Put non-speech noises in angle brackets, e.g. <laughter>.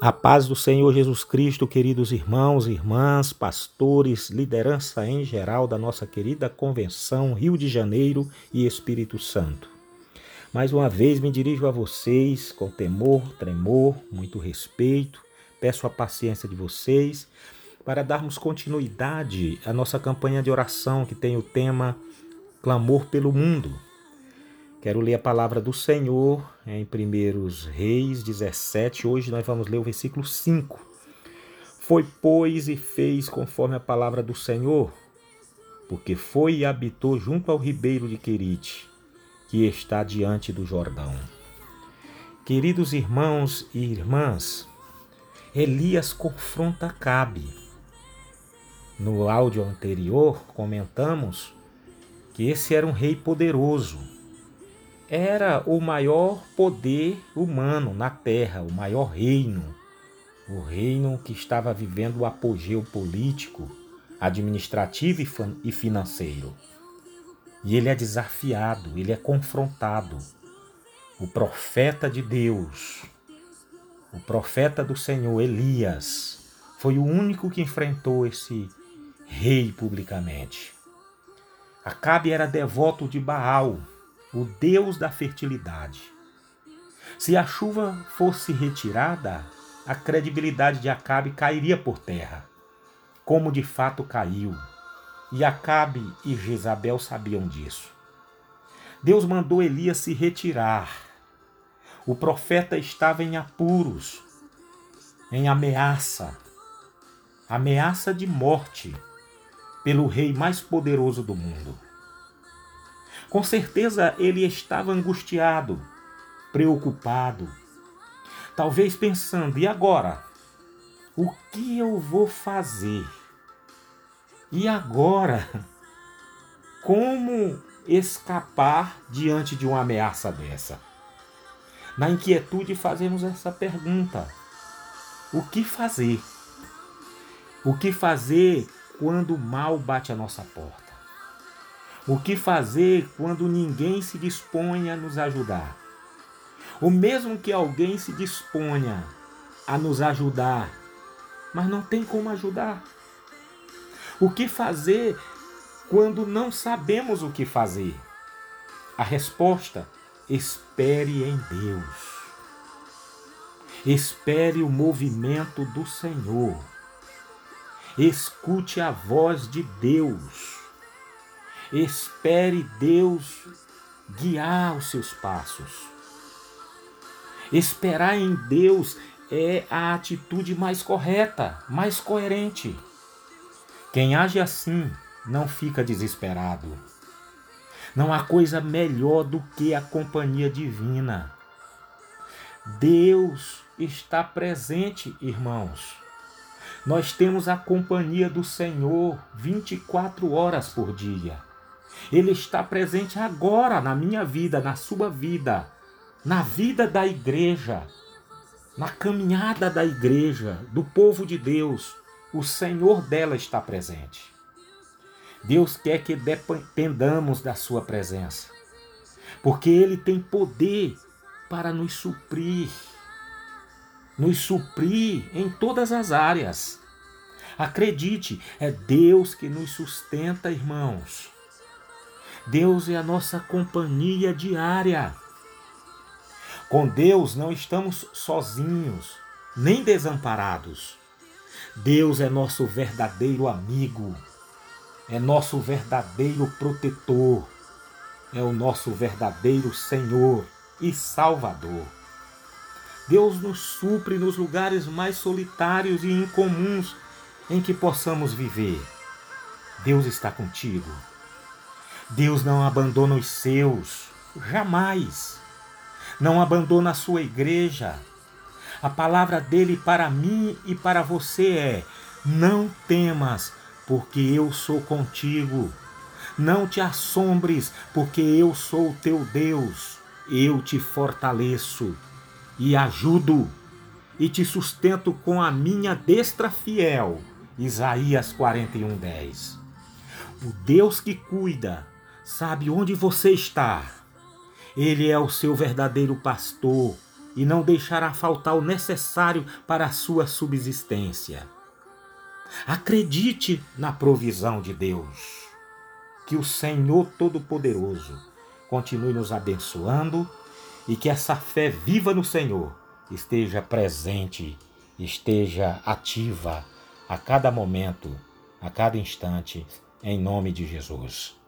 A paz do Senhor Jesus Cristo, queridos irmãos irmãs, pastores, liderança em geral da nossa querida Convenção Rio de Janeiro e Espírito Santo. Mais uma vez me dirijo a vocês com temor, tremor, muito respeito. Peço a paciência de vocês para darmos continuidade à nossa campanha de oração que tem o tema Clamor pelo Mundo. Quero ler a palavra do Senhor em 1 Reis 17. Hoje nós vamos ler o versículo 5. Foi, pois, e fez conforme a palavra do Senhor, porque foi e habitou junto ao ribeiro de Querite, que está diante do Jordão. Queridos irmãos e irmãs, Elias confronta Cabe. No áudio anterior comentamos que esse era um rei poderoso era o maior poder humano na terra, o maior reino. O reino que estava vivendo o apogeu político, administrativo e financeiro. E ele é desafiado, ele é confrontado. O profeta de Deus, o profeta do Senhor, Elias, foi o único que enfrentou esse rei publicamente. Acabe era devoto de Baal, o Deus da fertilidade. Se a chuva fosse retirada, a credibilidade de Acabe cairia por terra, como de fato caiu. E Acabe e Jezabel sabiam disso. Deus mandou Elias se retirar. O profeta estava em apuros, em ameaça, ameaça de morte pelo rei mais poderoso do mundo. Com certeza ele estava angustiado, preocupado, talvez pensando: e agora? O que eu vou fazer? E agora? <laughs> Como escapar diante de uma ameaça dessa? Na inquietude, fazemos essa pergunta: o que fazer? O que fazer quando o mal bate a nossa porta? O que fazer quando ninguém se dispõe a nos ajudar? Ou mesmo que alguém se disponha a nos ajudar, mas não tem como ajudar? O que fazer quando não sabemos o que fazer? A resposta: espere em Deus. Espere o movimento do Senhor. Escute a voz de Deus. Espere Deus guiar os seus passos. Esperar em Deus é a atitude mais correta, mais coerente. Quem age assim não fica desesperado. Não há coisa melhor do que a companhia divina. Deus está presente, irmãos. Nós temos a companhia do Senhor 24 horas por dia. Ele está presente agora na minha vida, na sua vida, na vida da igreja, na caminhada da igreja, do povo de Deus. O Senhor dela está presente. Deus quer que dependamos da Sua presença, porque Ele tem poder para nos suprir, nos suprir em todas as áreas. Acredite, é Deus que nos sustenta, irmãos. Deus é a nossa companhia diária. Com Deus não estamos sozinhos, nem desamparados. Deus é nosso verdadeiro amigo, é nosso verdadeiro protetor, é o nosso verdadeiro Senhor e Salvador. Deus nos supre nos lugares mais solitários e incomuns em que possamos viver. Deus está contigo. Deus não abandona os seus, jamais. Não abandona a sua igreja. A palavra dele para mim e para você é: não temas, porque eu sou contigo. Não te assombres, porque eu sou o teu Deus. Eu te fortaleço e ajudo e te sustento com a minha destra fiel. Isaías 41:10. O Deus que cuida sabe onde você está. Ele é o seu verdadeiro pastor e não deixará faltar o necessário para a sua subsistência. Acredite na provisão de Deus. Que o Senhor Todo-Poderoso continue nos abençoando e que essa fé viva no Senhor esteja presente, esteja ativa a cada momento, a cada instante, em nome de Jesus.